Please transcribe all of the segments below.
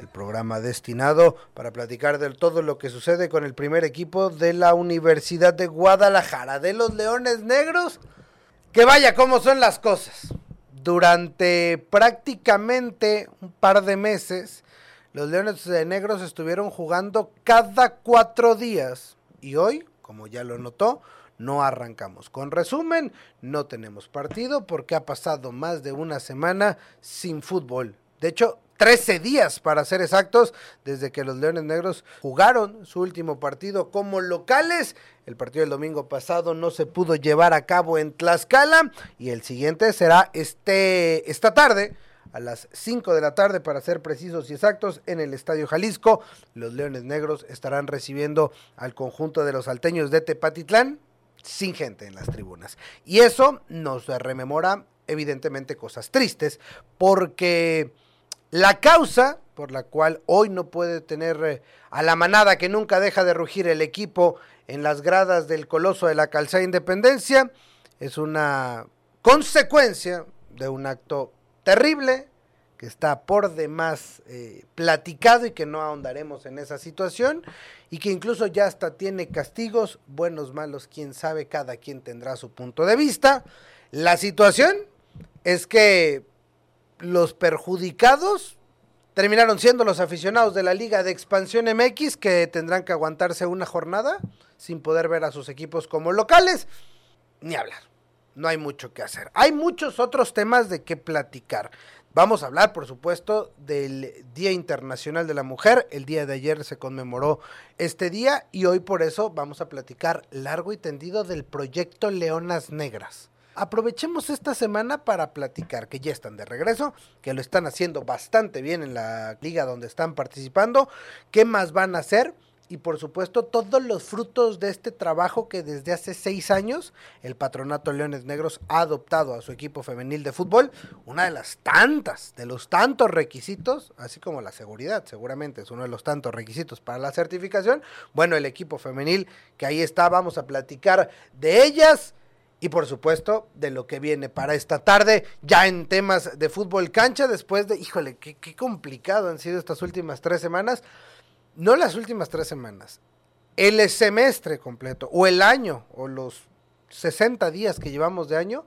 el programa destinado para platicar de todo lo que sucede con el primer equipo de la Universidad de Guadalajara, de los Leones Negros. Que vaya, cómo son las cosas. Durante prácticamente un par de meses, los Leones Negros estuvieron jugando cada cuatro días y hoy, como ya lo notó, no arrancamos. Con resumen, no tenemos partido porque ha pasado más de una semana sin fútbol. De hecho, 13 días para ser exactos, desde que los Leones Negros jugaron su último partido como locales. El partido del domingo pasado no se pudo llevar a cabo en Tlaxcala y el siguiente será este, esta tarde a las 5 de la tarde para ser precisos y exactos en el Estadio Jalisco. Los Leones Negros estarán recibiendo al conjunto de los salteños de Tepatitlán sin gente en las tribunas. Y eso nos rememora evidentemente cosas tristes, porque la causa por la cual hoy no puede tener eh, a la manada que nunca deja de rugir el equipo en las gradas del Coloso de la Calzada Independencia es una consecuencia de un acto terrible que está por demás eh, platicado y que no ahondaremos en esa situación y que incluso ya hasta tiene castigos, buenos, malos, quién sabe, cada quien tendrá su punto de vista. La situación es que los perjudicados terminaron siendo los aficionados de la Liga de Expansión MX que tendrán que aguantarse una jornada sin poder ver a sus equipos como locales, ni hablar. No hay mucho que hacer. Hay muchos otros temas de qué platicar. Vamos a hablar, por supuesto, del Día Internacional de la Mujer. El día de ayer se conmemoró este día y hoy por eso vamos a platicar largo y tendido del proyecto Leonas Negras. Aprovechemos esta semana para platicar que ya están de regreso, que lo están haciendo bastante bien en la liga donde están participando. ¿Qué más van a hacer? y por supuesto todos los frutos de este trabajo que desde hace seis años el Patronato Leones Negros ha adoptado a su equipo femenil de fútbol, una de las tantas, de los tantos requisitos, así como la seguridad, seguramente es uno de los tantos requisitos para la certificación. Bueno, el equipo femenil que ahí está, vamos a platicar de ellas y por supuesto de lo que viene para esta tarde, ya en temas de fútbol cancha, después de, híjole, qué, qué complicado han sido estas últimas tres semanas no las últimas tres semanas, el semestre completo, o el año, o los 60 días que llevamos de año,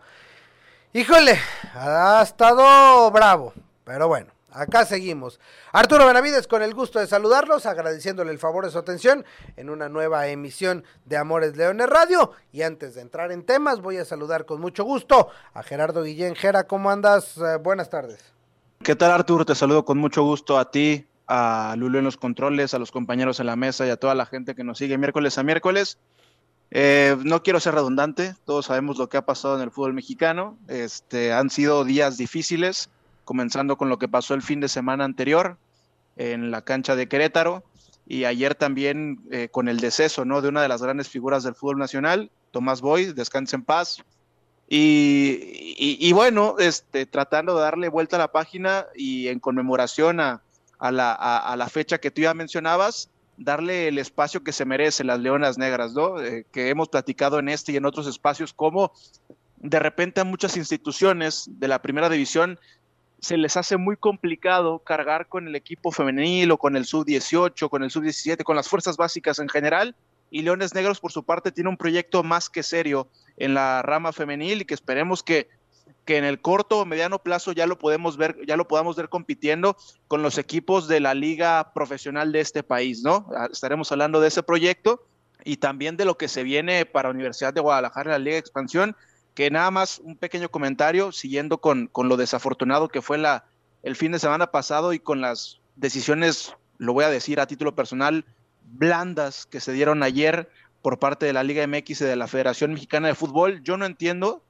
híjole, ha estado bravo, pero bueno. Acá seguimos. Arturo Benavides, con el gusto de saludarlos, agradeciéndole el favor de su atención en una nueva emisión de Amores Leones Radio. Y antes de entrar en temas, voy a saludar con mucho gusto a Gerardo Guillén. Gera, ¿cómo andas? Eh, buenas tardes. ¿Qué tal, Arturo? Te saludo con mucho gusto a ti, a Lulo en los controles, a los compañeros en la mesa y a toda la gente que nos sigue miércoles a miércoles. Eh, no quiero ser redundante, todos sabemos lo que ha pasado en el fútbol mexicano. Este, han sido días difíciles, comenzando con lo que pasó el fin de semana anterior en la cancha de Querétaro y ayer también eh, con el deceso ¿no? de una de las grandes figuras del fútbol nacional, Tomás Boy, descanse en paz. Y, y, y, bueno, este, tratando de darle vuelta a la página y en conmemoración a, a la, a, la fecha que tú ya mencionabas, darle el espacio que se merece las Leonas Negras, ¿no? Eh, que hemos platicado en este y en otros espacios, como de repente a muchas instituciones de la primera división se les hace muy complicado cargar con el equipo femenil o con el sub-18, con el sub-17, con las fuerzas básicas en general. Y Leones Negros, por su parte, tiene un proyecto más que serio en la rama femenil y que esperemos que que en el corto o mediano plazo ya lo podemos ver, ya lo podamos ver compitiendo con los equipos de la liga profesional de este país, ¿no? Ah, estaremos hablando de ese proyecto y también de lo que se viene para Universidad de Guadalajara, la Liga de Expansión, que nada más un pequeño comentario, siguiendo con, con lo desafortunado que fue la, el fin de semana pasado y con las decisiones, lo voy a decir a título personal, blandas que se dieron ayer por parte de la Liga MX y de la Federación Mexicana de Fútbol. Yo no entiendo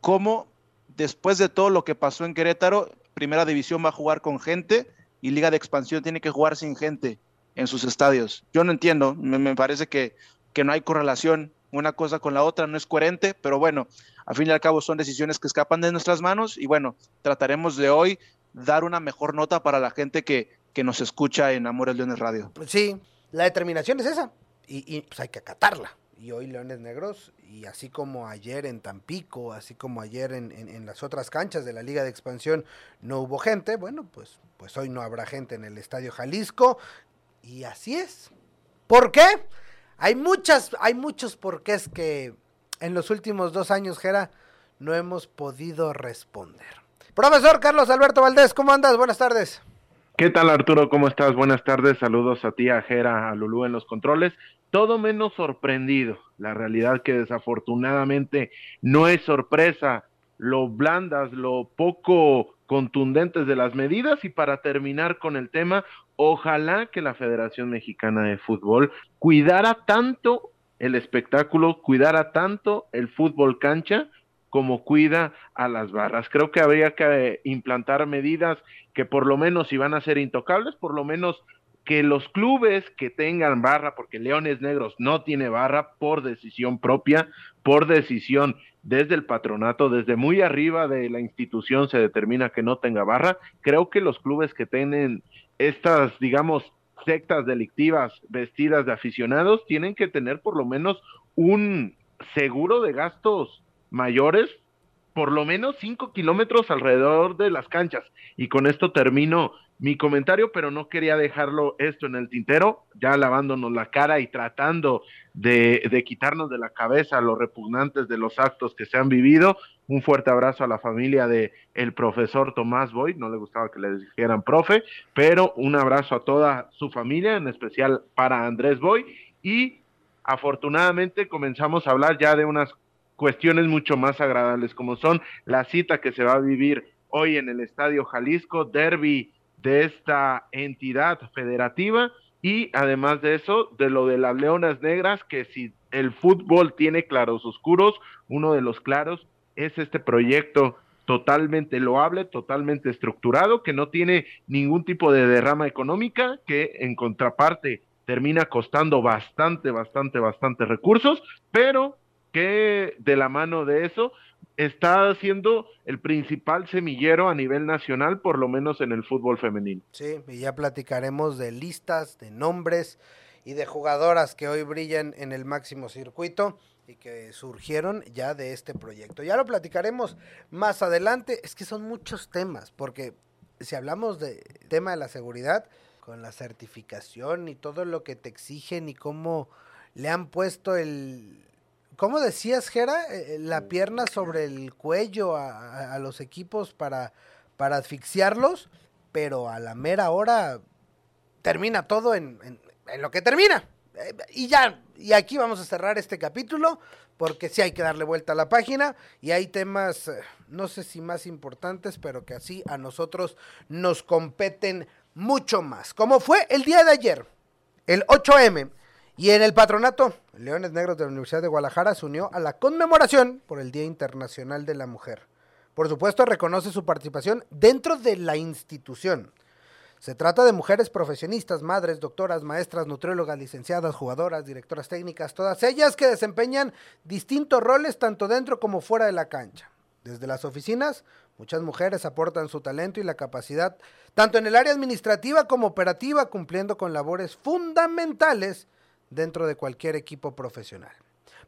cómo después de todo lo que pasó en Querétaro, Primera División va a jugar con gente y Liga de Expansión tiene que jugar sin gente en sus estadios. Yo no entiendo, me, parece que, que no hay correlación una cosa con la otra, no es coherente, pero bueno, a fin y al cabo son decisiones que escapan de nuestras manos y bueno, trataremos de hoy dar una mejor nota para la gente que, que nos escucha en Amores Leones Radio. Sí, la determinación es esa y, pues hay que acatarla. Y hoy Leones Negros, y así como ayer en Tampico, así como ayer en, en, las otras canchas de la Liga de Expansión no hubo gente, bueno, pues, pues hoy no habrá gente en el Estadio Jalisco. Y así es. ¿Por qué? Hay muchas, hay muchos porqués que en los últimos dos años, Jera, no hemos podido responder. Profesor Carlos Alberto Valdés, ¿cómo andas? Buenas tardes. ¿Qué tal Arturo? ¿Cómo estás? Buenas tardes. Saludos a ti, a Jera, a Lulú en los controles. Todo menos sorprendido. La realidad que desafortunadamente no es sorpresa. Lo blandas, lo poco contundentes de las medidas. Y para terminar con el tema, ojalá que la Federación Mexicana de Fútbol cuidara tanto el espectáculo, cuidara tanto el fútbol cancha como cuida a las barras. Creo que habría que implantar medidas que por lo menos si van a ser intocables, por lo menos que los clubes que tengan barra, porque Leones Negros no tiene barra por decisión propia, por decisión desde el patronato, desde muy arriba de la institución se determina que no tenga barra. Creo que los clubes que tienen estas, digamos, sectas delictivas vestidas de aficionados tienen que tener por lo menos un seguro de gastos mayores, por lo menos cinco kilómetros alrededor de las canchas. Y con esto termino mi comentario, pero no quería dejarlo esto en el tintero, ya lavándonos la cara y tratando de, de quitarnos de la cabeza los repugnantes de los actos que se han vivido. Un fuerte abrazo a la familia de el profesor Tomás Boyd, no le gustaba que le dijeran profe, pero un abrazo a toda su familia, en especial para Andrés Boyd. Y afortunadamente comenzamos a hablar ya de unas cuestiones mucho más agradables, como son la cita que se va a vivir hoy en el Estadio Jalisco, derby de esta entidad federativa, y además de eso, de lo de las Leonas Negras, que si el fútbol tiene claros oscuros, uno de los claros es este proyecto totalmente loable, totalmente estructurado, que no tiene ningún tipo de derrama económica, que en contraparte termina costando bastante, bastante, bastante recursos, pero que de la mano de eso está siendo el principal semillero a nivel nacional, por lo menos en el fútbol femenino. Sí, y ya platicaremos de listas, de nombres y de jugadoras que hoy brillan en el máximo circuito y que surgieron ya de este proyecto. Ya lo platicaremos más adelante, es que son muchos temas, porque si hablamos de tema de la seguridad, con la certificación y todo lo que te exigen y cómo le han puesto el, ¿Cómo decías, Jera? Eh, eh, la pierna sobre el cuello a, los equipos para, para asfixiarlos, pero a la mera hora termina todo en, lo que termina. Eh, y ya, y aquí vamos a cerrar este capítulo, porque sí hay que darle vuelta a la página y hay temas, no sé si más importantes, pero que así a nosotros nos competen mucho más. Como fue el día de ayer, el 8M y en el patronato, Leones Negros de la Universidad de Guadalajara se unió a la conmemoración por el Día Internacional de la Mujer. Por supuesto, reconoce su participación dentro de la institución. Se trata de mujeres profesionistas, madres, doctoras, maestras, nutriólogas, licenciadas, jugadoras, directoras técnicas, todas ellas que desempeñan distintos roles tanto dentro como fuera de la cancha. Desde las oficinas, muchas mujeres aportan su talento y la capacidad, tanto en el área administrativa como operativa, cumpliendo con labores fundamentales dentro de cualquier equipo profesional.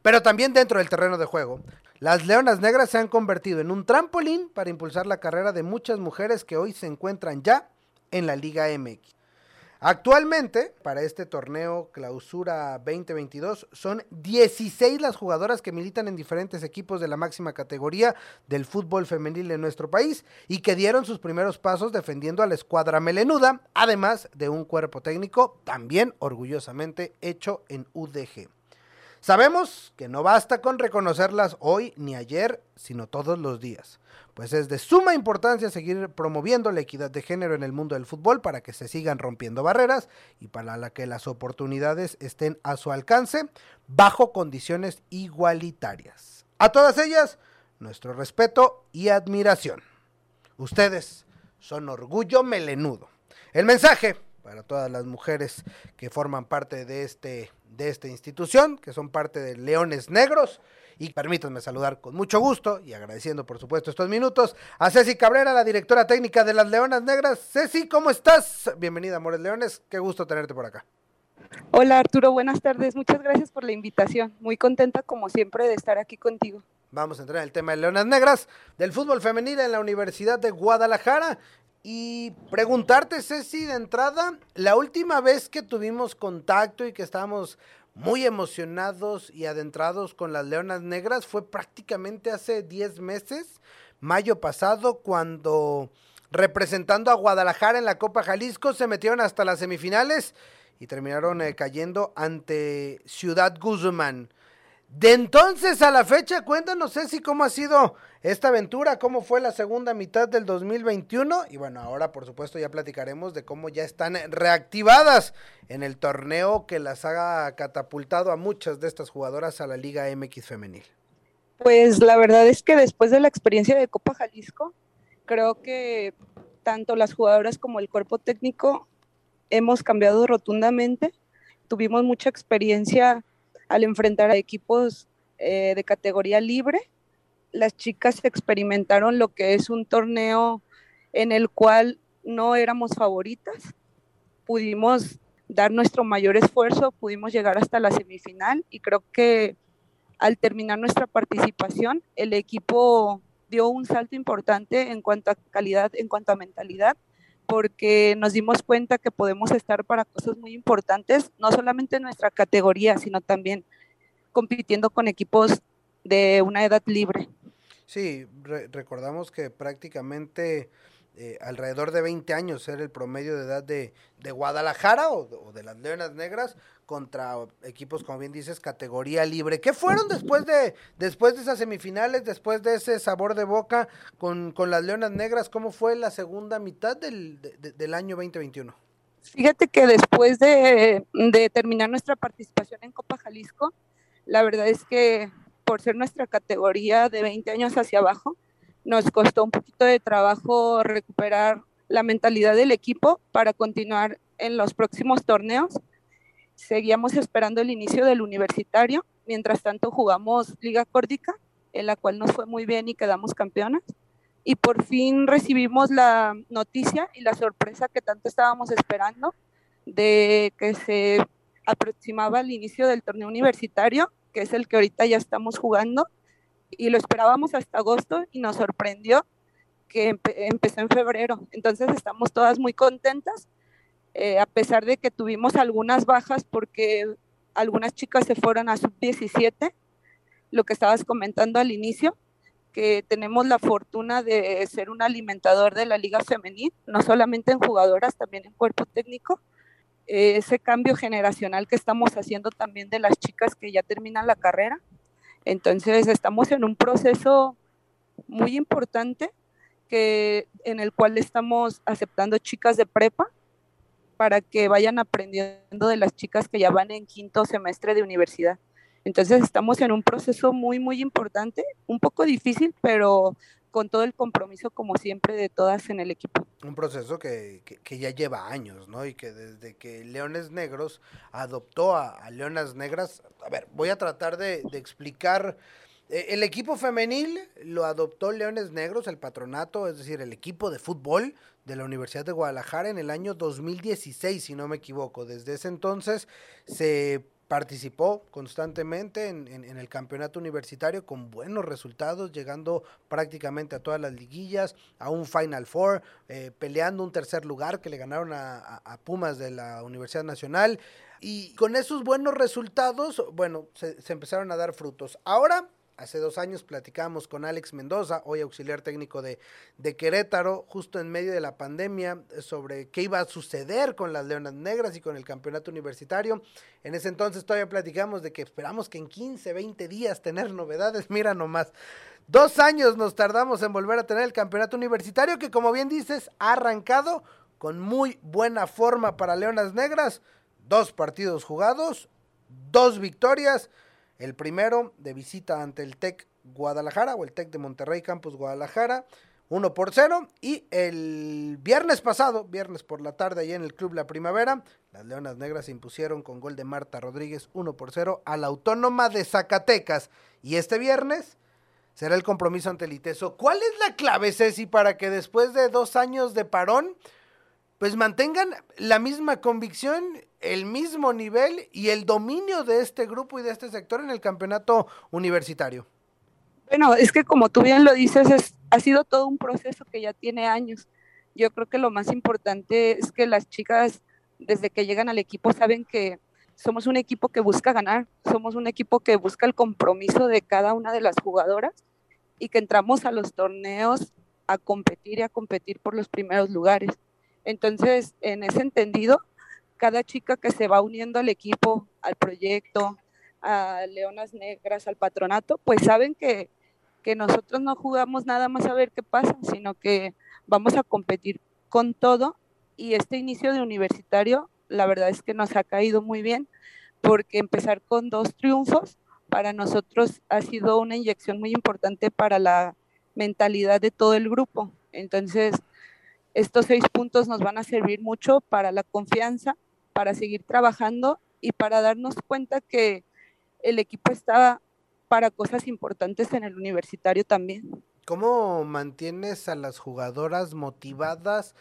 Pero también dentro del terreno de juego, las Leonas Negras se han convertido en un trampolín para impulsar la carrera de muchas mujeres que hoy se encuentran ya en la Liga MX. Actualmente, para este torneo Clausura 2022, son 16 las jugadoras que militan en diferentes equipos de la máxima categoría del fútbol femenil en nuestro país y que dieron sus primeros pasos defendiendo a la escuadra melenuda, además de un cuerpo técnico también orgullosamente hecho en UDG. Sabemos que no basta con reconocerlas hoy ni ayer, sino todos los días, pues es de suma importancia seguir promoviendo la equidad de género en el mundo del fútbol para que se sigan rompiendo barreras y para que las oportunidades estén a su alcance bajo condiciones igualitarias. A todas ellas, nuestro respeto y admiración. Ustedes son orgullo melenudo. el mensaje para todas las mujeres que forman parte de, este, de esta institución, que son parte de Leones Negros. Y permítanme saludar con mucho gusto y agradeciendo por supuesto estos minutos a Ceci Cabrera, la directora técnica de las Leonas Negras. Ceci, ¿cómo estás? Bienvenida, Amores Leones. Qué gusto tenerte por acá. Hola Arturo, buenas tardes. Muchas gracias por la invitación. Muy contenta como siempre de estar aquí contigo. Vamos a entrar en el tema de Leonas Negras, del fútbol femenil en la Universidad de Guadalajara. Y preguntarte, Ceci, de entrada, la última vez que tuvimos contacto y que estábamos muy emocionados y adentrados con las Leonas Negras fue prácticamente hace 10 meses, mayo pasado, cuando representando a Guadalajara en la Copa Jalisco se metieron hasta las semifinales y terminaron eh, cayendo ante Ciudad Guzmán. De entonces a la fecha, cuéntanos, Ceci, cómo ha sido esta aventura, cómo fue la segunda mitad del 2021 y bueno, ahora por supuesto ya platicaremos de cómo ya están reactivadas en el torneo que las ha catapultado a muchas de estas jugadoras a la Liga MX femenil. Pues la verdad es que después de la experiencia de Copa Jalisco, creo que tanto las jugadoras como el cuerpo técnico hemos cambiado rotundamente. Tuvimos mucha experiencia al enfrentar a equipos eh, de categoría libre. Las chicas experimentaron lo que es un torneo en el cual no éramos favoritas. Pudimos dar nuestro mayor esfuerzo, pudimos llegar hasta la semifinal y creo que al terminar nuestra participación, el equipo dio un salto importante en cuanto a calidad, en cuanto a mentalidad, porque nos dimos cuenta que podemos estar para cosas muy importantes, no solamente en nuestra categoría, sino también compitiendo con equipos de una edad libre. Sí, recordamos que prácticamente eh, alrededor de 20 años era el promedio de edad de, Guadalajara o, de las Leonas Negras contra equipos, como bien dices, categoría libre. ¿Qué fueron después de, después de esas semifinales, después de ese sabor de boca con, las Leonas Negras? ¿Cómo fue la segunda mitad del, del año 2021? Fíjate que después de, de terminar nuestra participación en Copa Jalisco, la verdad es que por ser nuestra categoría de 20 años hacia abajo, nos costó un poquito de trabajo recuperar la mentalidad del equipo para continuar en los próximos torneos. Seguíamos esperando el inicio del universitario, mientras tanto jugamos Liga Córdica, en la cual nos fue muy bien y quedamos campeonas. Y por fin recibimos la noticia y la sorpresa que tanto estábamos esperando de que se aproximaba el inicio del torneo universitario, que es el que ahorita ya estamos jugando y lo esperábamos hasta agosto y nos sorprendió que empezó en febrero. Entonces estamos todas muy contentas, eh, a pesar de que tuvimos algunas bajas porque algunas chicas se fueron a sub-17, lo que estabas comentando al inicio, que tenemos la fortuna de ser un alimentador de la liga femenil, no solamente en jugadoras, también en cuerpo técnico. Eh, ese cambio generacional que estamos haciendo también de las chicas que ya terminan la carrera, entonces estamos en un proceso muy importante que, en el cual estamos aceptando chicas de prepa para que vayan aprendiendo de las chicas que ya van en quinto semestre de universidad. Entonces estamos en un proceso muy, muy importante, un poco difícil, pero con todo el compromiso, como siempre, de todas en el equipo. Un proceso que, que, ya lleva años, ¿no? Y que desde que Leones Negros adoptó a, Leonas Negras, a ver, voy a tratar de, explicar. Eh, el equipo femenil lo adoptó Leones Negros, el patronato, es decir, el equipo de fútbol de la Universidad de Guadalajara en el año 2016, si no me equivoco. Desde ese entonces se participó constantemente en, el campeonato universitario con buenos resultados, llegando prácticamente a todas las liguillas, a un Final Four, eh, peleando un tercer lugar que le ganaron a, Pumas de la Universidad Nacional. Y con esos buenos resultados, bueno, se, se empezaron a dar frutos. Ahora Hace dos años platicábamos con Alex Mendoza, hoy auxiliar técnico de, Querétaro, justo en medio de la pandemia, sobre qué iba a suceder con las Leonas Negras y con el campeonato universitario. En ese entonces todavía platicamos de que esperamos que en 15, 20 días tener novedades. Mira nomás, dos años nos tardamos en volver a tener el campeonato universitario que como bien dices ha arrancado con muy buena forma para Leonas Negras. Dos partidos jugados, dos victorias el primero de visita ante el TEC Guadalajara o el TEC de Monterrey Campus Guadalajara. 1 por 0. Y el viernes pasado, viernes por la tarde, allá en el Club La Primavera, las Leonas Negras se impusieron con gol de Marta Rodríguez 1 por 0 a la Autónoma de Zacatecas. Y este viernes será el compromiso ante el ITESO. ¿Cuál es la clave, Ceci, para que después de dos años de parón, pues mantengan la misma convicción, el mismo nivel y el dominio de este grupo y de este sector en el campeonato universitario? Bueno, es que como tú bien lo dices, es, ha sido todo un proceso que ya tiene años. Yo creo que lo más importante es que las chicas, desde que llegan al equipo, saben que somos un equipo que busca ganar, somos un equipo que busca el compromiso de cada una de las jugadoras y que entramos a los torneos a competir y a competir por los primeros lugares. Entonces, en ese entendido, cada chica que se va uniendo al equipo, al proyecto, a Leonas Negras, al patronato, pues saben que que nosotros no jugamos nada más a ver qué pasa, sino que vamos a competir con todo y este inicio de universitario, la verdad es que nos ha caído muy bien porque empezar con dos triunfos para nosotros ha sido una inyección muy importante para la mentalidad de todo el grupo. Entonces, estos seis puntos nos van a servir mucho para la confianza, para seguir trabajando y para darnos cuenta que el equipo está para cosas importantes en el universitario también. ¿Cómo mantienes a las jugadoras motivadas,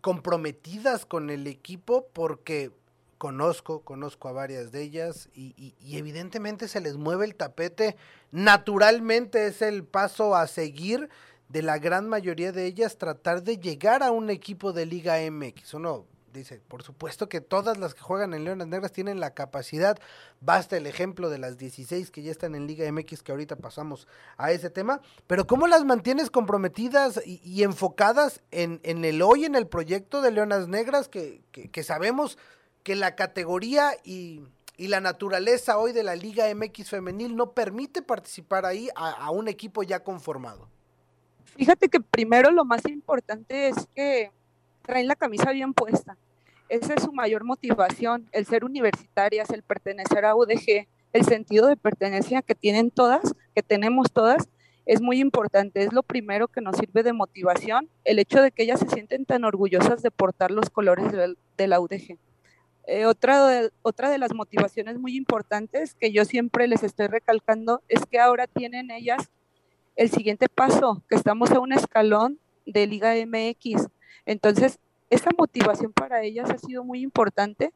comprometidas con el equipo? Porque conozco, conozco a varias de ellas y, y, evidentemente se les mueve el tapete. Naturalmente es el paso a seguir de la gran mayoría de ellas tratar de llegar a un equipo de Liga MX. Uno dice, por supuesto que todas las que juegan en Leonas Negras tienen la capacidad, basta el ejemplo de las 16 que ya están en Liga MX, que ahorita pasamos a ese tema, pero ¿cómo las mantienes comprometidas y, enfocadas en, en, el hoy, en el proyecto de Leonas Negras, que, que, sabemos que la categoría y, y, la naturaleza hoy de la Liga MX femenil no permite participar ahí a, a un equipo ya conformado? Fíjate que primero lo más importante es que traen la camisa bien puesta. Esa es su mayor motivación, el ser universitarias, el pertenecer a UDG, el sentido de pertenencia que tienen todas, que tenemos todas, es muy importante. Es lo primero que nos sirve de motivación, el hecho de que ellas se sienten tan orgullosas de portar los colores de, la UDG. Eh, otra, de, otra de las motivaciones muy importantes que yo siempre les estoy recalcando es que ahora tienen ellas el siguiente paso, que estamos a un escalón de Liga MX. Entonces, esa motivación para ellas ha sido muy importante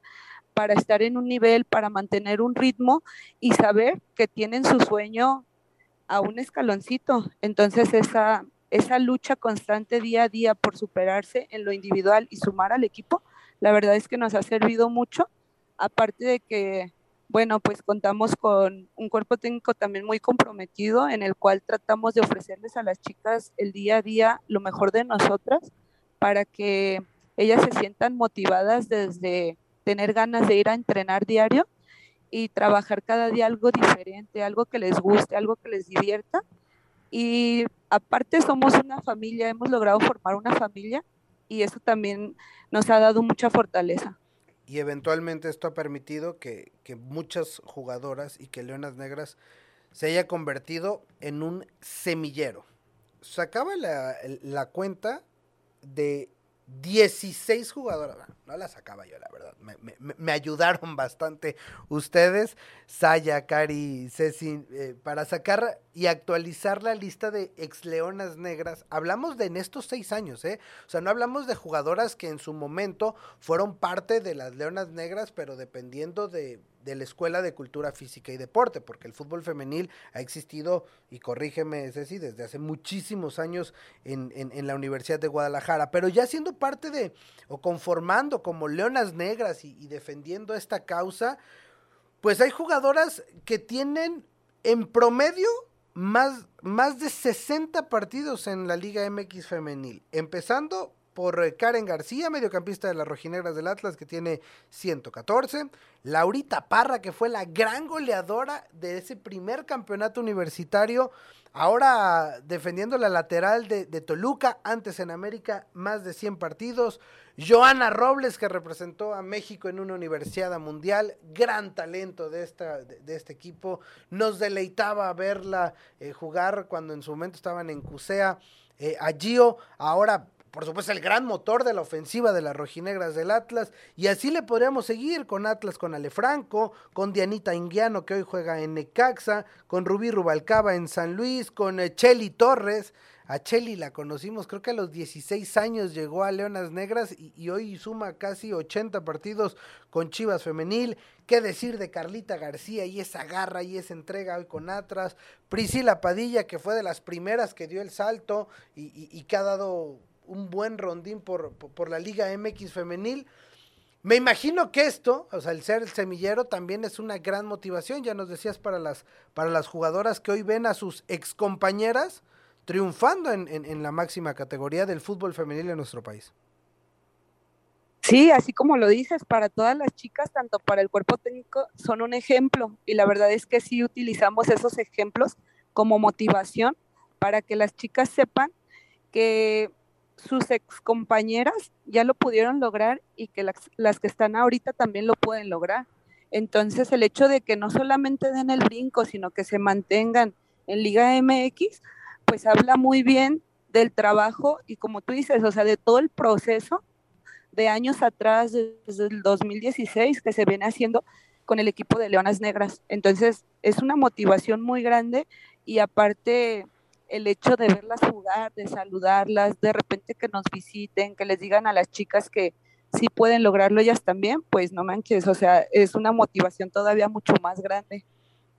para estar en un nivel, para mantener un ritmo y saber que tienen su sueño a un escaloncito. Entonces, esa, esa lucha constante día a día por superarse en lo individual y sumar al equipo, la verdad es que nos ha servido mucho, aparte de que, bueno, pues contamos con un cuerpo técnico también muy comprometido en el cual tratamos de ofrecerles a las chicas el día a día lo mejor de nosotras para que ellas se sientan motivadas desde tener ganas de ir a entrenar diario y trabajar cada día algo diferente, algo que les guste, algo que les divierta. Y aparte somos una familia, hemos logrado formar una familia y eso también nos ha dado mucha fortaleza. Y eventualmente esto ha permitido que, que muchas jugadoras y que Leonas Negras se haya convertido en un semillero. Sacaba la, la cuenta de 16 jugadoras. No las sacaba yo, la verdad. Me, ayudaron bastante ustedes, Saya, Cari, Ceci, eh, para sacar y actualizar la lista de ex leonas negras. Hablamos de en estos seis años, ¿eh? O sea, no hablamos de jugadoras que en su momento fueron parte de las leonas negras, pero dependiendo de de la Escuela de Cultura Física y Deporte, porque el fútbol femenil ha existido, y corrígeme Ceci, desde hace muchísimos años en, en, la Universidad de Guadalajara, pero ya siendo parte de, o conformando como Leonas Negras y, defendiendo esta causa, pues hay jugadoras que tienen en promedio más, más de 60 partidos en la Liga MX femenil, empezando por eh, Karen García, mediocampista de las Rojinegras del Atlas, que tiene 114. Laurita Parra, que fue la gran goleadora de ese primer campeonato universitario, ahora defendiendo la lateral de, Toluca, antes en América, más de 100 partidos. Joana Robles, que representó a México en una universidad mundial, gran talento de, esta, de, este equipo. Nos deleitaba verla eh, jugar cuando en su momento estaban en CUSEA eh, a Gio, ahora por supuesto, el gran motor de la ofensiva de las rojinegras del Atlas. Y así le podríamos seguir con Atlas, con Alefranco, con Dianita Inguiano, que hoy juega en Necaxa, con Rubí Rubalcaba en San Luis, con eh, Cheli Torres. A Cheli la conocimos, creo que a los 16 años llegó a Leonas Negras y, hoy suma casi 80 partidos con Chivas Femenil. ¿Qué decir de Carlita García y esa garra y esa entrega hoy con Atlas? Priscila Padilla, que fue de las primeras que dio el salto y, que ha dado un buen rondín por, por, la Liga MX femenil. Me imagino que esto, o sea, el ser el semillero también es una gran motivación, ya nos decías, para las, para las jugadoras que hoy ven a sus excompañeras triunfando en, en, la máxima categoría del fútbol femenil en nuestro país. Sí, así como lo dices, para todas las chicas, tanto para el cuerpo técnico, son un ejemplo. Y la verdad es que sí utilizamos esos ejemplos como motivación para que las chicas sepan que sus ex compañeras ya lo pudieron lograr y que las, las, que están ahorita también lo pueden lograr. Entonces el hecho de que no solamente den el brinco, sino que se mantengan en Liga MX, pues habla muy bien del trabajo y como tú dices, o sea, de todo el proceso de años atrás, desde el 2016, que se viene haciendo con el equipo de Leonas Negras. Entonces es una motivación muy grande y aparte el hecho de verlas jugar, de saludarlas, de repente que nos visiten, que les digan a las chicas que sí pueden lograrlo ellas también, pues no manches, o sea, es una motivación todavía mucho más grande.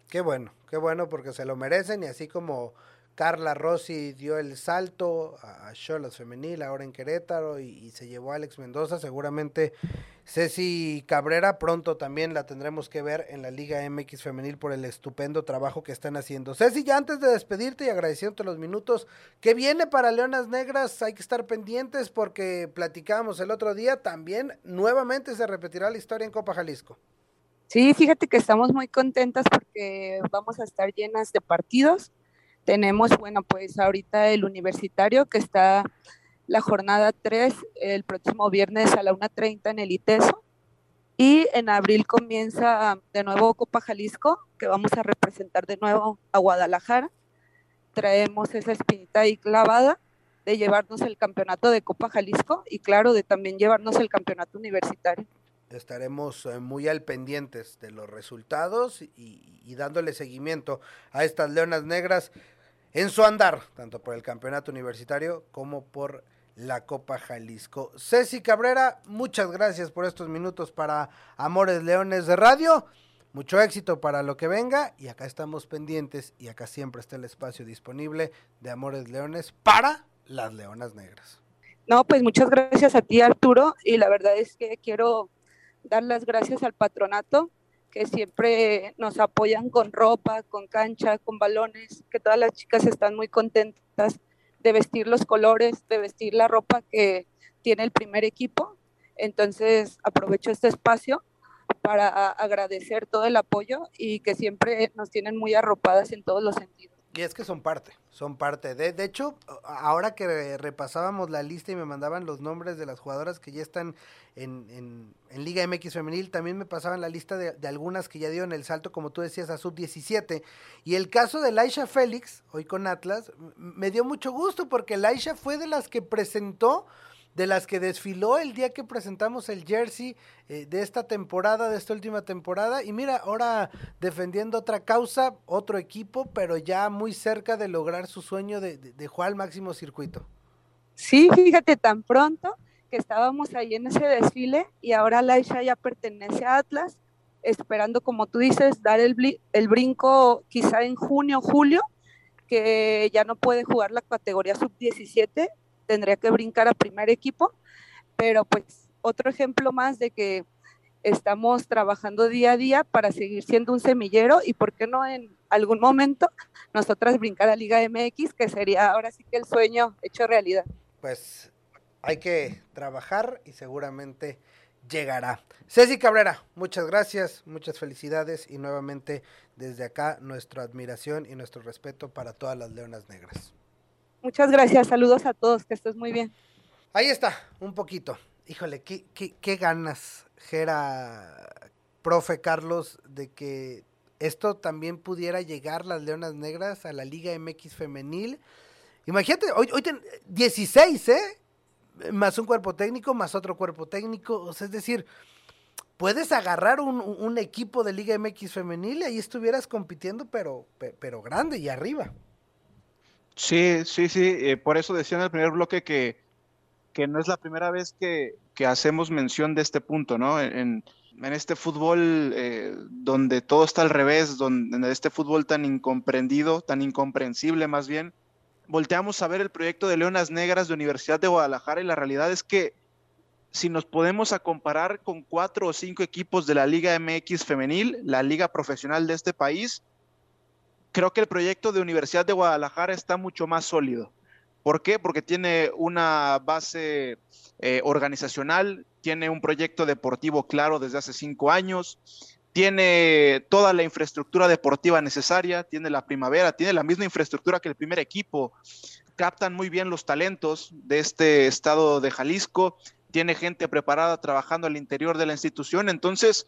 Qué bueno, qué bueno porque se lo merecen y así como Carla Rossi dio el salto a Cholos Femenil, ahora en Querétaro, y, y, se llevó a Alex Mendoza. Seguramente Ceci Cabrera pronto también la tendremos que ver en la Liga MX Femenil por el estupendo trabajo que están haciendo. Ceci, ya antes de despedirte y agradeciéndote los minutos, ¿qué viene para Leonas Negras? Hay que estar pendientes porque platicábamos el otro día, también nuevamente se repetirá la historia en Copa Jalisco. Sí, fíjate que estamos muy contentas porque vamos a estar llenas de partidos tenemos, bueno, pues ahorita el universitario que está la jornada 3 el próximo viernes a la 1.30 en el ITESO. Y en abril comienza de nuevo Copa Jalisco, que vamos a representar de nuevo a Guadalajara. Traemos esa espinita ahí clavada de llevarnos el campeonato de Copa Jalisco y claro, de también llevarnos el campeonato universitario. Estaremos muy al pendientes de los resultados y, y dándole seguimiento a estas leonas negras en su andar, tanto por el campeonato universitario como por la Copa Jalisco. Ceci Cabrera, muchas gracias por estos minutos para Amores Leones de Radio. Mucho éxito para lo que venga y acá estamos pendientes y acá siempre está el espacio disponible de Amores Leones para las Leonas Negras. No, pues muchas gracias a ti Arturo y la verdad es que quiero dar las gracias al patronato que siempre nos apoyan con ropa, con cancha, con balones, que todas las chicas están muy contentas de vestir los colores, de vestir la ropa que tiene el primer equipo. Entonces aprovecho este espacio para agradecer todo el apoyo y que siempre nos tienen muy arropadas en todos los sentidos. Y es que son parte, son parte. De, de hecho, ahora que repasábamos la lista y me mandaban los nombres de las jugadoras que ya están en, en, Liga MX Femenil, también me pasaban la lista de, de, algunas que ya dieron el salto, como tú decías, a sub-17. Y el caso de Laisha Félix, hoy con Atlas, me dio mucho gusto porque Laisha fue de las que presentó de las que desfiló el día que presentamos el jersey eh, de esta temporada, de esta última temporada. Y mira, ahora defendiendo otra causa, otro equipo, pero ya muy cerca de lograr su sueño de, de, jugar al máximo circuito. Sí, fíjate, tan pronto que estábamos ahí en ese desfile y ahora Laisha ya pertenece a Atlas, esperando, como tú dices, dar el, el brinco quizá en junio, julio, que ya no puede jugar la categoría sub-17 tendría que brincar a primer equipo, pero pues otro ejemplo más de que estamos trabajando día a día para seguir siendo un semillero y por qué no en algún momento nosotras brincar a Liga MX, que sería ahora sí que el sueño hecho realidad. Pues hay que trabajar y seguramente llegará. Ceci Cabrera, muchas gracias, muchas felicidades y nuevamente desde acá nuestra admiración y nuestro respeto para todas las leonas negras. Muchas gracias, saludos a todos, que estés muy bien. Ahí está, un poquito. Híjole, qué, qué, qué ganas, Gera, profe Carlos, de que esto también pudiera llegar las Leonas Negras a la Liga MX femenil Imagínate, hoy, hoy 16, ¿eh? Más un cuerpo técnico, más otro cuerpo técnico. Es decir, puedes agarrar un, equipo de Liga MX femenil y ahí estuvieras compitiendo, pero, pero grande y arriba. Sí, sí, sí. Eh, por eso decía en el primer bloque que, que no es la primera vez que, que hacemos mención de este punto, ¿no? En, en este fútbol eh, donde todo está al revés, donde en este fútbol tan incomprendido, tan incomprensible más bien, volteamos a ver el proyecto de Leonas Negras de Universidad de Guadalajara y la realidad es que si nos podemos a comparar con cuatro o cinco equipos de la Liga MX femenil, la liga profesional de este país, creo que el proyecto de Universidad de Guadalajara está mucho más sólido. ¿Por qué? Porque tiene una base eh, organizacional, tiene un proyecto deportivo claro desde hace cinco años, tiene toda la infraestructura deportiva necesaria, tiene la primavera, tiene la misma infraestructura que el primer equipo, captan muy bien los talentos de este estado de Jalisco, tiene gente preparada trabajando al interior de la institución, entonces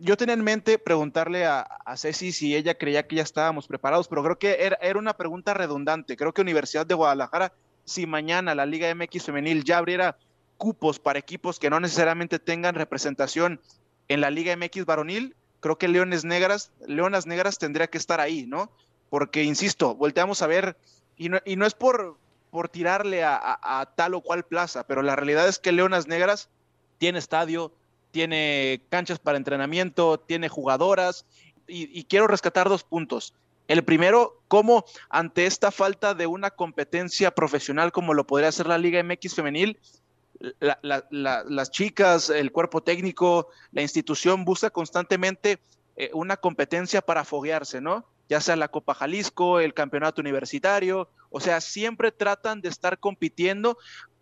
yo tenía en mente preguntarle a, Ceci si ella creía que ya estábamos preparados, pero creo que era, era, una pregunta redundante. Creo que Universidad de Guadalajara, si mañana la Liga MX femenil ya abriera cupos para equipos que no necesariamente tengan representación en la Liga MX varonil, creo que Leones Negras, Leonas Negras tendría que estar ahí, ¿no? Porque, insisto, volteamos a ver, y no, y no es por, por tirarle a, a, tal o cual plaza, pero la realidad es que Leonas Negras tiene estadio, tiene canchas para entrenamiento, tiene jugadoras, y, quiero rescatar dos puntos. El primero, cómo ante esta falta de una competencia profesional como lo podría ser la Liga MX femenil, las chicas, el cuerpo técnico, la institución busca constantemente eh, una competencia para foguearse, ¿no? Ya sea la Copa Jalisco, el campeonato universitario, o sea, siempre tratan de estar compitiendo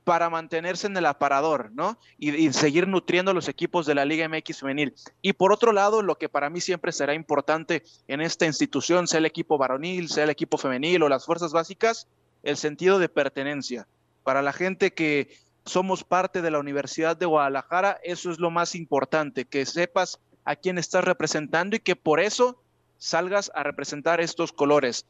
para mantenerse en el aparador, ¿no? Y, seguir nutriendo los equipos de la Liga MX femenil. Y por otro lado, lo que para mí siempre será importante en esta institución, sea el equipo varonil, sea el equipo femenil o las fuerzas básicas, el sentido de pertenencia. Para la gente que, somos parte de la Universidad de Guadalajara, eso es lo más importante, que sepas a quién estás representando y que por eso salgas a representar estos colores.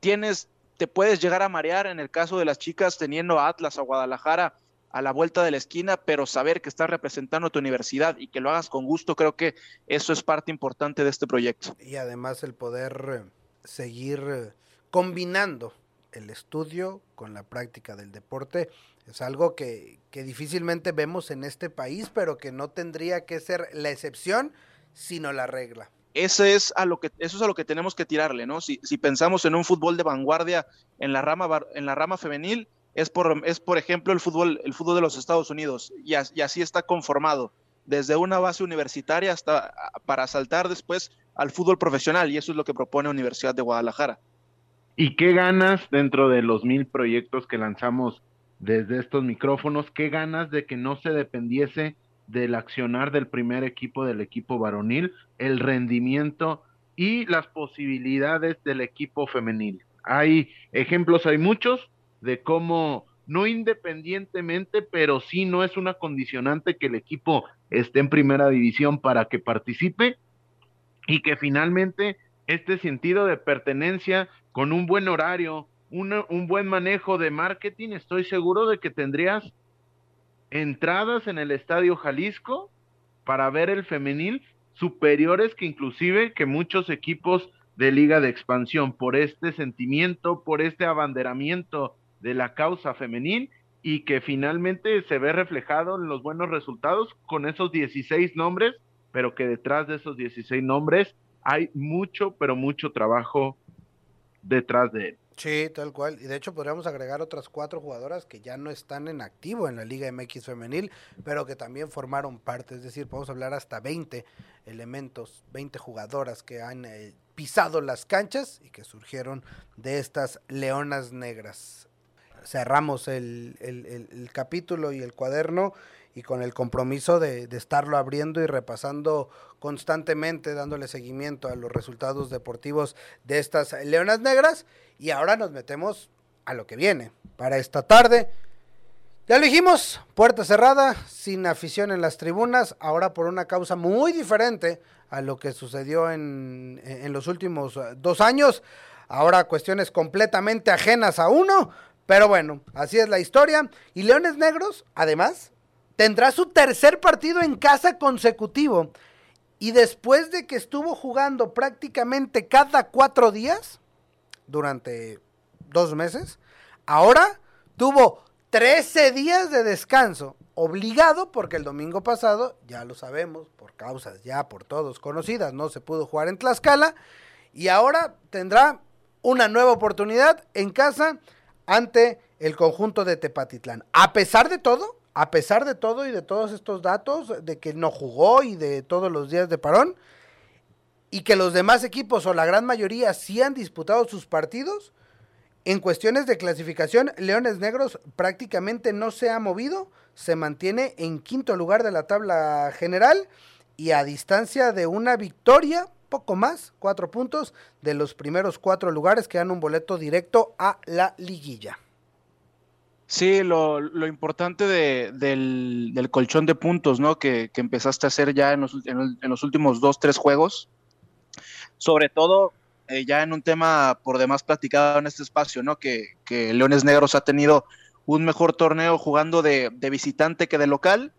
Tienes, te puedes llegar a marear en el caso de las chicas teniendo a Atlas a Guadalajara a la vuelta de la esquina, pero saber que estás representando a tu universidad y que lo hagas con gusto, creo que eso es parte importante de este proyecto. Y además el poder eh, seguir eh, combinando el estudio con la práctica del deporte es algo que, difícilmente vemos en este país, pero que no tendría que ser la excepción, sino la regla. Eso es a lo que, eso es a lo que tenemos que tirarle, ¿no? Si, si pensamos en un fútbol de vanguardia en la rama, en la rama femenil, es por, es por ejemplo el fútbol, el fútbol de los Estados Unidos, y, y así está conformado, desde una base universitaria hasta para saltar después al fútbol profesional, y eso es lo que propone Universidad de Guadalajara. ¿Y qué ganas dentro de los mil proyectos que lanzamos desde estos micrófonos, qué ganas de que no se dependiese del accionar del primer equipo del equipo varonil, el rendimiento y las posibilidades del equipo femenil. Hay ejemplos, hay muchos de cómo no independientemente, pero sí no es una condicionante que el equipo esté en primera división para que participe y que finalmente este sentido de pertenencia con un buen horario, un buen manejo de marketing, estoy seguro de que tendrías entradas en el Estadio Jalisco para ver el femenil superiores que inclusive que muchos equipos de liga de expansión por este sentimiento, por este abanderamiento de la causa femenil y que finalmente se ve reflejado en los buenos resultados con esos 16 nombres, pero que detrás de esos 16 nombres hay mucho, pero mucho trabajo detrás de él. Sí, tal cual. Y de hecho podríamos agregar otras cuatro jugadoras que ya no están en activo en la Liga MX femenil, pero que también formaron parte. Es decir, podemos hablar hasta 20 elementos, 20 jugadoras que han eh, pisado las canchas y que surgieron de estas leonas negras. Cerramos el, el capítulo y el cuaderno y con el compromiso de, estarlo abriendo y repasando constantemente, dándole seguimiento a los resultados deportivos de estas Leonas Negras. Y ahora nos metemos a lo que viene para esta tarde. Ya lo dijimos, puerta cerrada, sin afición en las tribunas, ahora por una causa muy diferente a lo que sucedió en, en los últimos dos años. Ahora cuestiones completamente ajenas a uno, Pero bueno, así es la historia. Y Leones Negros, además, tendrá su tercer partido en casa consecutivo. Y después de que estuvo jugando prácticamente cada cuatro días, durante dos meses, ahora tuvo 13 días de descanso, obligado porque el domingo pasado, ya lo sabemos, por causas ya por todos conocidas, no se pudo jugar en Tlaxcala y ahora tendrá una nueva oportunidad en casa ante el conjunto de Tepatitlán. A pesar de todo, a pesar de todo y de todos estos datos, de que no jugó y de todos los días de parón, y que los demás equipos o la gran mayoría sí han disputado sus partidos, en cuestiones de clasificación, Leones Negros prácticamente no se ha movido, se mantiene en quinto lugar de la tabla general y a distancia de una victoria, poco más, cuatro puntos de los primeros cuatro lugares que dan un boleto directo a la liguilla. Sí, lo, importante del, colchón de puntos, ¿no? Que, empezaste a hacer ya en los, en los últimos dos, tres juegos. Sobre todo eh, ya en un tema por demás platicado en este espacio, ¿no? Que, Leones Negros ha tenido un mejor torneo jugando de, visitante que de local.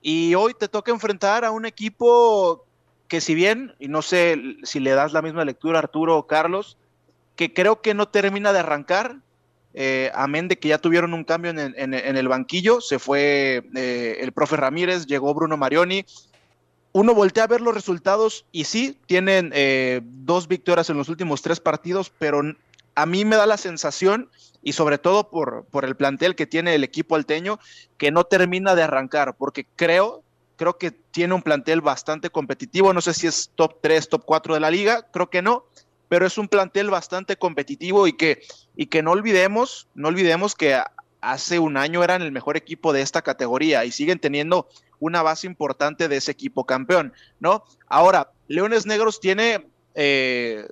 Y hoy te toca enfrentar a un equipo que si bien, y no sé si le das la misma lectura Arturo o Carlos, que creo que no termina de arrancar, eh, amén de que ya tuvieron un cambio en, el banquillo, se fue eh, el profe Ramírez, llegó Bruno Marioni, uno voltea a ver los resultados y sí, tienen eh, dos victorias en los últimos tres partidos, pero a mí me da la sensación, y sobre todo por, por el plantel que tiene el equipo alteño, que no termina de arrancar, porque creo, creo que tiene un plantel bastante competitivo, no sé si es top 3, top 4 de la liga, creo que no, pero es un plantel bastante competitivo y que, y que no olvidemos, no olvidemos que hace un año eran el mejor equipo de esta categoría y siguen teniendo una base importante de ese equipo campeón, ¿no? Ahora, Leones Negros tiene, eh,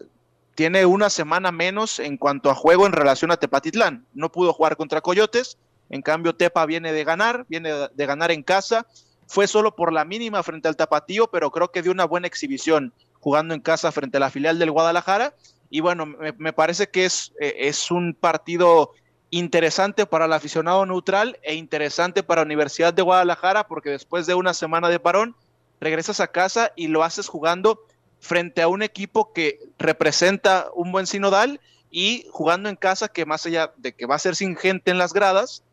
tiene una semana menos en cuanto a juego en relación a Tepatitlán. No pudo jugar contra Coyotes, en cambio Tepa viene de ganar, viene de ganar en casa. Fue solo por la mínima frente al Tapatío, pero creo que dio una buena exhibición jugando en casa frente a la filial del Guadalajara. Y bueno, me, parece que es, eh, es un partido interesante para el aficionado neutral e interesante para Universidad de Guadalajara porque después de una semana de parón regresas a casa y lo haces jugando frente a un equipo que representa un buen sinodal y jugando en casa que más allá de que va a ser sin gente en las gradas,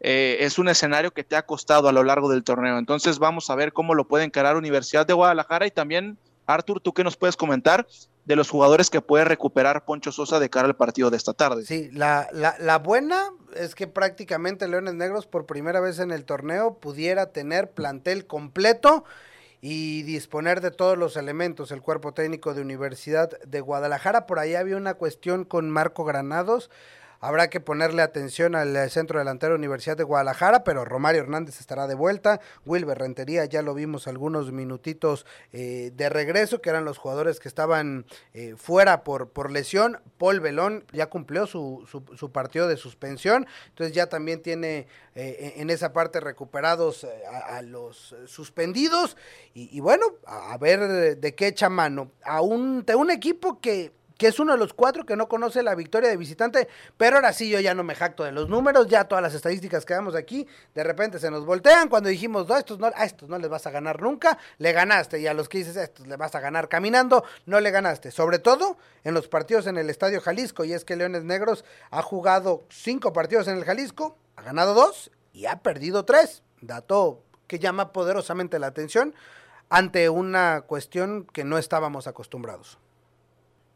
eh, es un escenario que te ha costado a lo largo del torneo. Entonces vamos a ver cómo lo puede encarar Universidad de Guadalajara y también, Artur, ¿tú qué nos puedes comentar de los jugadores que puede recuperar Poncho Sosa de cara al partido de esta tarde. Sí, la, la, buena es que prácticamente Leones Negros por primera vez en el torneo pudiera tener plantel completo y disponer de todos los elementos, el cuerpo técnico de Universidad de Guadalajara. Por ahí había una cuestión con Marco Granados Habrá que ponerle atención al eh, centro delantero Universidad de Guadalajara, pero Romario Hernández estará de vuelta. Wilber Rentería ya lo vimos algunos minutitos eh, de regreso, que eran los jugadores que estaban eh, fuera por, por lesión. Paul Belón ya cumplió su, su, partido de suspensión, entonces ya también tiene en esa parte recuperados a, los suspendidos. Y, bueno, a, ver de qué echa mano. A un, de un equipo que que es uno de los cuatro que no conoce la victoria de visitante, pero ahora sí yo ya no me jacto de los números, ya todas las estadísticas que damos aquí, de repente se nos voltean cuando dijimos, no, estos no, a estos no les vas a ganar nunca, le ganaste, y a los que dices, a estos le vas a ganar caminando, no le ganaste, sobre todo en los partidos en el Estadio Jalisco, y es que Leones Negros ha jugado cinco partidos en el Jalisco, ha ganado dos y ha perdido tres, dato que llama poderosamente la atención ante una cuestión que no estábamos acostumbrados.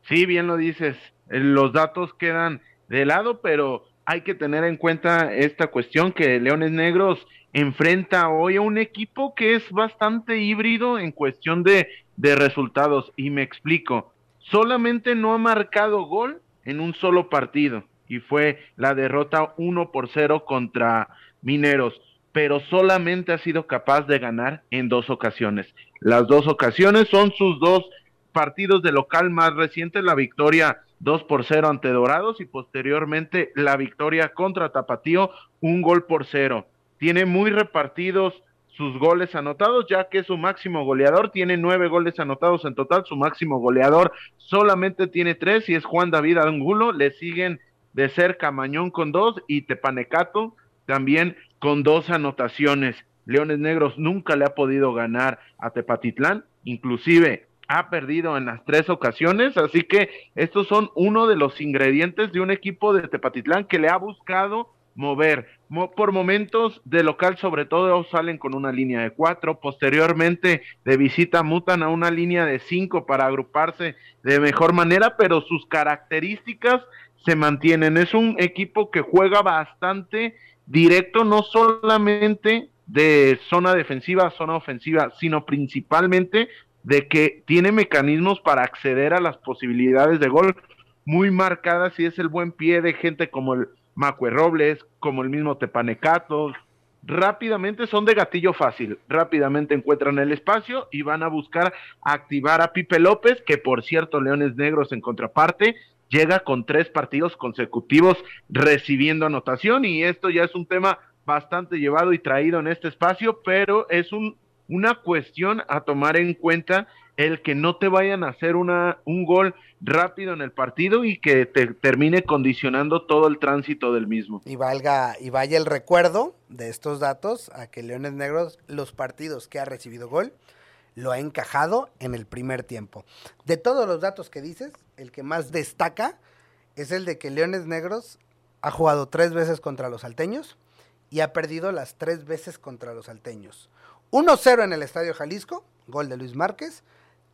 Sí, bien lo dices, eh, los datos quedan de lado, pero hay que tener en cuenta esta cuestión que Leones Negros enfrenta hoy a un equipo que es bastante híbrido en cuestión de, de resultados. Y me explico, solamente no ha marcado gol en un solo partido y fue la derrota 1 por 0 contra Mineros, pero solamente ha sido capaz de ganar en dos ocasiones. Las dos ocasiones son sus dos partidos de local más recientes, la victoria 2 por 0 ante Dorados y posteriormente la victoria contra Tapatío, un gol por cero. Tiene muy repartidos sus goles anotados, ya que su máximo goleador tiene nueve goles anotados en total, su máximo goleador solamente tiene tres y es Juan David Angulo, le siguen de cerca Mañón con dos y Tepanecato también con dos anotaciones. Leones Negros nunca le ha podido ganar a Tepatitlán, inclusive ha perdido en las tres ocasiones, así que estos son uno de los ingredientes de un equipo de Tepatitlán que le ha buscado mover. por momentos de local sobre todo salen con una línea de cuatro, posteriormente de visita mutan a una línea de cinco para agruparse de mejor manera, pero sus características se mantienen. Es un equipo que juega bastante directo, no solamente de zona defensiva a zona ofensiva, sino principalmente de que tiene mecanismos para acceder a las posibilidades de gol. Muy marcadas y es el buen pie de gente como el Macue Robles, como el mismo Tepanecatos, rápidamente son de gatillo fácil, rápidamente encuentran el espacio y van a buscar activar a Pipe López, que por cierto Leones Negros en contraparte llega con tres partidos consecutivos recibiendo anotación. Y esto ya es un tema bastante llevado y traído en este espacio, pero es un, una cuestión a tomar en cuenta el que no te vayan a hacer una, un gol rápido en el partido y que te termine condicionando todo el tránsito del mismo. Y valga y vaya el recuerdo de estos datos a que Leones Negros los partidos que ha recibido gol lo ha encajado en el primer tiempo. De todos los datos que dices, el que más destaca es el de que Leones Negros ha jugado tres veces contra los salteños y ha perdido las tres veces contra los salteños. 1-0 en el Estadio Jalisco, gol de Luis Márquez.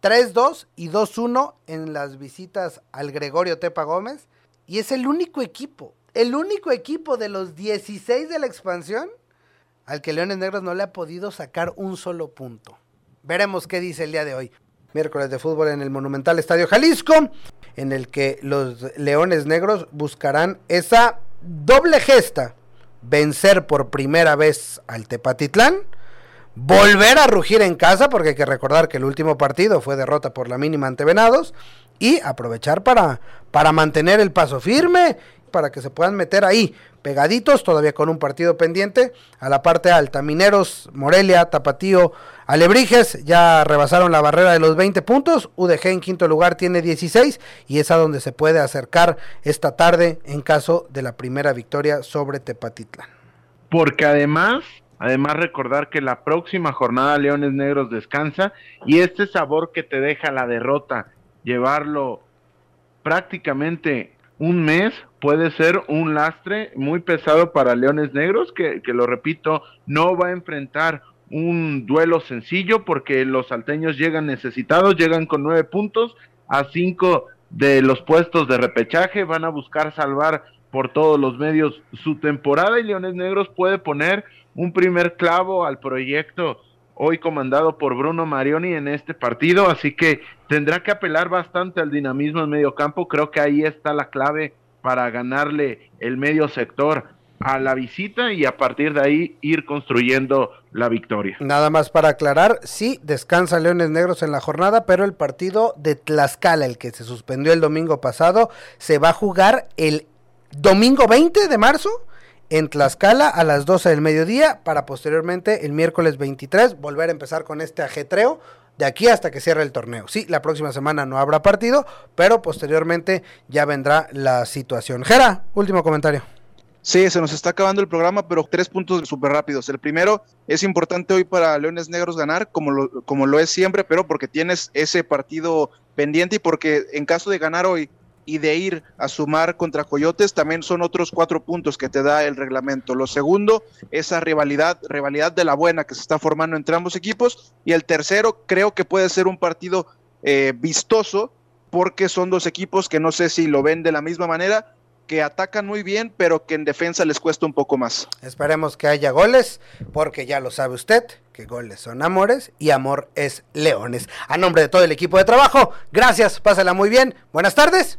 3-2 y 2-1 en las visitas al Gregorio Tepa Gómez. Y es el único equipo, el único equipo de los 16 de la expansión al que Leones Negros no le ha podido sacar un solo punto. Veremos qué dice el día de hoy. Miércoles de fútbol en el Monumental Estadio Jalisco, en el que los Leones Negros buscarán esa doble gesta. Vencer por primera vez al Tepatitlán volver a rugir en casa, porque hay que recordar que el último partido fue derrota por la mínima ante Venados, y aprovechar para, para mantener el paso firme, para que se puedan meter ahí, pegaditos, todavía con un partido pendiente, a la parte alta. Mineros, Morelia, Tapatío, Alebrijes ya rebasaron la barrera de los 20 puntos, UDG en quinto lugar tiene 16 y es a donde se puede acercar esta tarde en caso de la primera victoria sobre Tepatitlán. Porque además Además, recordar que la próxima jornada Leones Negros descansa y este sabor que te deja la derrota, llevarlo prácticamente un mes, puede ser un lastre muy pesado para Leones Negros, que, que lo repito, no va a enfrentar un duelo sencillo porque los salteños llegan necesitados, llegan con nueve puntos a cinco de los puestos de repechaje, van a buscar salvar por todos los medios su temporada y Leones Negros puede poner un primer clavo al proyecto hoy comandado por Bruno Marioni en este partido, así que tendrá que apelar bastante al dinamismo en medio campo, creo que ahí está la clave para ganarle el medio sector a la visita y a partir de ahí ir construyendo la victoria. Nada más para aclarar, sí, descansa Leones Negros en la jornada, pero el partido de Tlaxcala, el que se suspendió el domingo pasado, se va a jugar el domingo 20 de marzo en Tlaxcala a las 12 del mediodía para posteriormente el miércoles 23 volver a empezar con este ajetreo de aquí hasta que cierre el torneo. Sí, la próxima semana no habrá partido, pero posteriormente ya vendrá la situación. Jera, último comentario. Sí, se nos está acabando el programa, pero tres puntos súper rápidos. El primero, es importante hoy para Leones Negros ganar, como lo, como lo es siempre, pero porque tienes ese partido pendiente y porque en caso de ganar hoy y de ir a sumar contra Coyotes también son otros cuatro puntos que te da el reglamento. Lo segundo, esa rivalidad, rivalidad de la buena que se está formando entre ambos equipos. Y el tercero, creo que puede ser un partido eh, vistoso porque son dos equipos que no sé si lo ven de la misma manera, que atacan muy bien, pero que en defensa les cuesta un poco más. Esperemos que haya goles, porque ya lo sabe usted, que goles son amores y amor es leones. A nombre de todo el equipo de trabajo, gracias, pásala muy bien, buenas tardes